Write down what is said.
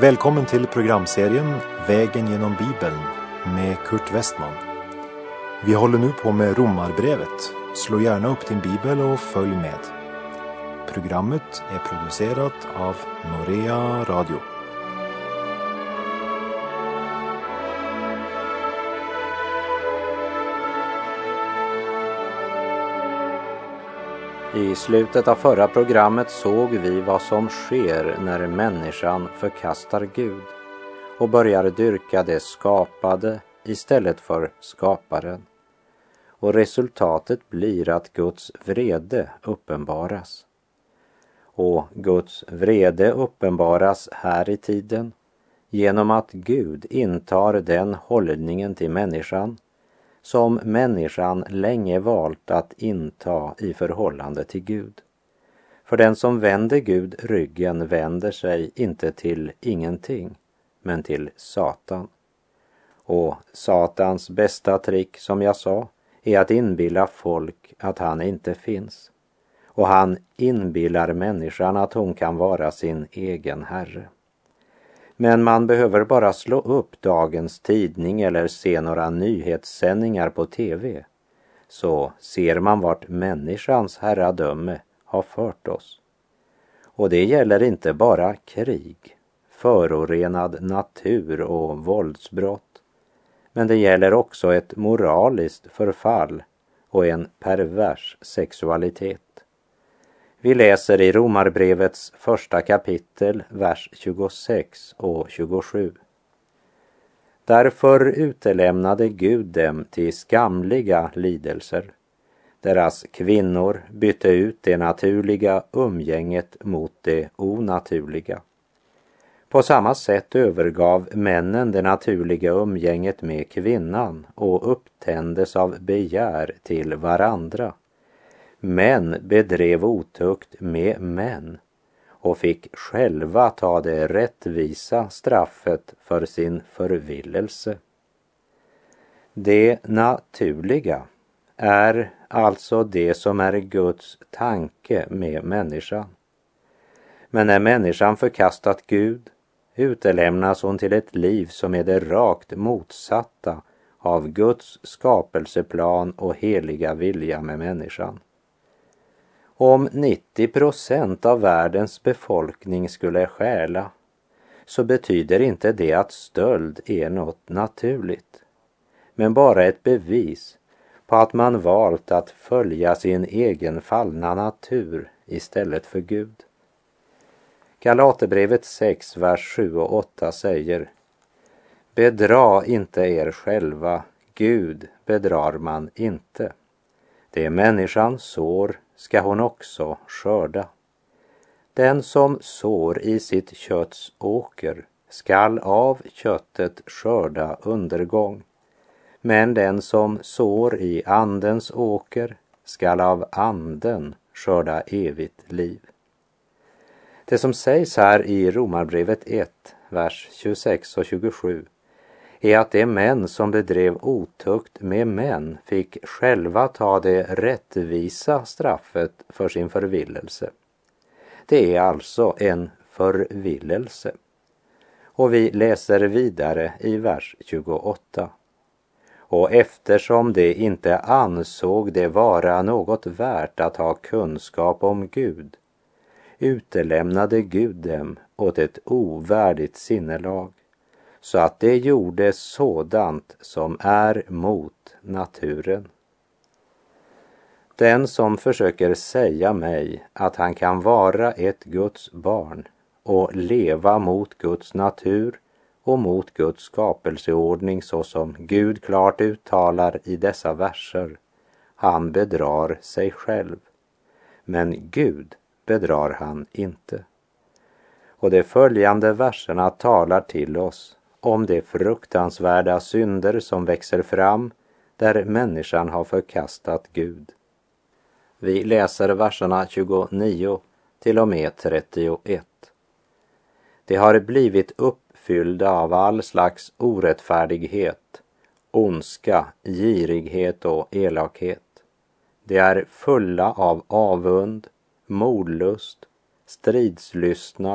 Välkommen till programserien Vägen genom Bibeln med Kurt Westman. Vi håller nu på med Romarbrevet. Slå gärna upp din bibel och följ med. Programmet är producerat av Norea Radio. I slutet av förra programmet såg vi vad som sker när människan förkastar Gud och börjar dyrka det skapade istället för skaparen. Och resultatet blir att Guds vrede uppenbaras. Och Guds vrede uppenbaras här i tiden genom att Gud intar den hållningen till människan som människan länge valt att inta i förhållande till Gud. För den som vänder Gud ryggen vänder sig inte till ingenting, men till Satan. Och Satans bästa trick, som jag sa, är att inbilla folk att han inte finns. Och han inbillar människan att hon kan vara sin egen herre. Men man behöver bara slå upp dagens tidning eller se några nyhetssändningar på TV så ser man vart människans herradöme har fört oss. Och det gäller inte bara krig, förorenad natur och våldsbrott. Men det gäller också ett moraliskt förfall och en pervers sexualitet. Vi läser i Romarbrevets första kapitel, vers 26 och 27. Därför utelämnade Gud dem till skamliga lidelser. Deras kvinnor bytte ut det naturliga umgänget mot det onaturliga. På samma sätt övergav männen det naturliga umgänget med kvinnan och upptändes av begär till varandra Män bedrev otukt med män och fick själva ta det rättvisa straffet för sin förvillelse. Det naturliga är alltså det som är Guds tanke med människan. Men när människan förkastat Gud utelämnas hon till ett liv som är det rakt motsatta av Guds skapelseplan och heliga vilja med människan. Om 90 procent av världens befolkning skulle stjäla så betyder inte det att stöld är något naturligt, men bara ett bevis på att man valt att följa sin egen fallna natur istället för Gud. Galaterbrevet 6, vers 7 och 8 säger Bedra inte er själva, Gud bedrar man inte. Det är människan sår ska hon också skörda. Den som sår i sitt kötts åker skall av köttet skörda undergång. Men den som sår i andens åker skall av anden skörda evigt liv. Det som sägs här i Romarbrevet 1, vers 26 och 27 är att de män som bedrev otukt med män fick själva ta det rättvisa straffet för sin förvillelse. Det är alltså en förvillelse. Och vi läser vidare i vers 28. Och eftersom de inte ansåg det vara något värt att ha kunskap om Gud utelämnade Gud dem åt ett ovärdigt sinnelag så att det gjorde sådant som är mot naturen. Den som försöker säga mig att han kan vara ett Guds barn och leva mot Guds natur och mot Guds skapelseordning så som Gud klart uttalar i dessa verser, han bedrar sig själv. Men Gud bedrar han inte. Och de följande verserna talar till oss om de fruktansvärda synder som växer fram där människan har förkastat Gud. Vi läser verserna 29 till och med 31. De har blivit uppfyllda av all slags orättfärdighet, ondska, girighet och elakhet. De är fulla av avund, mordlust, stridslystnad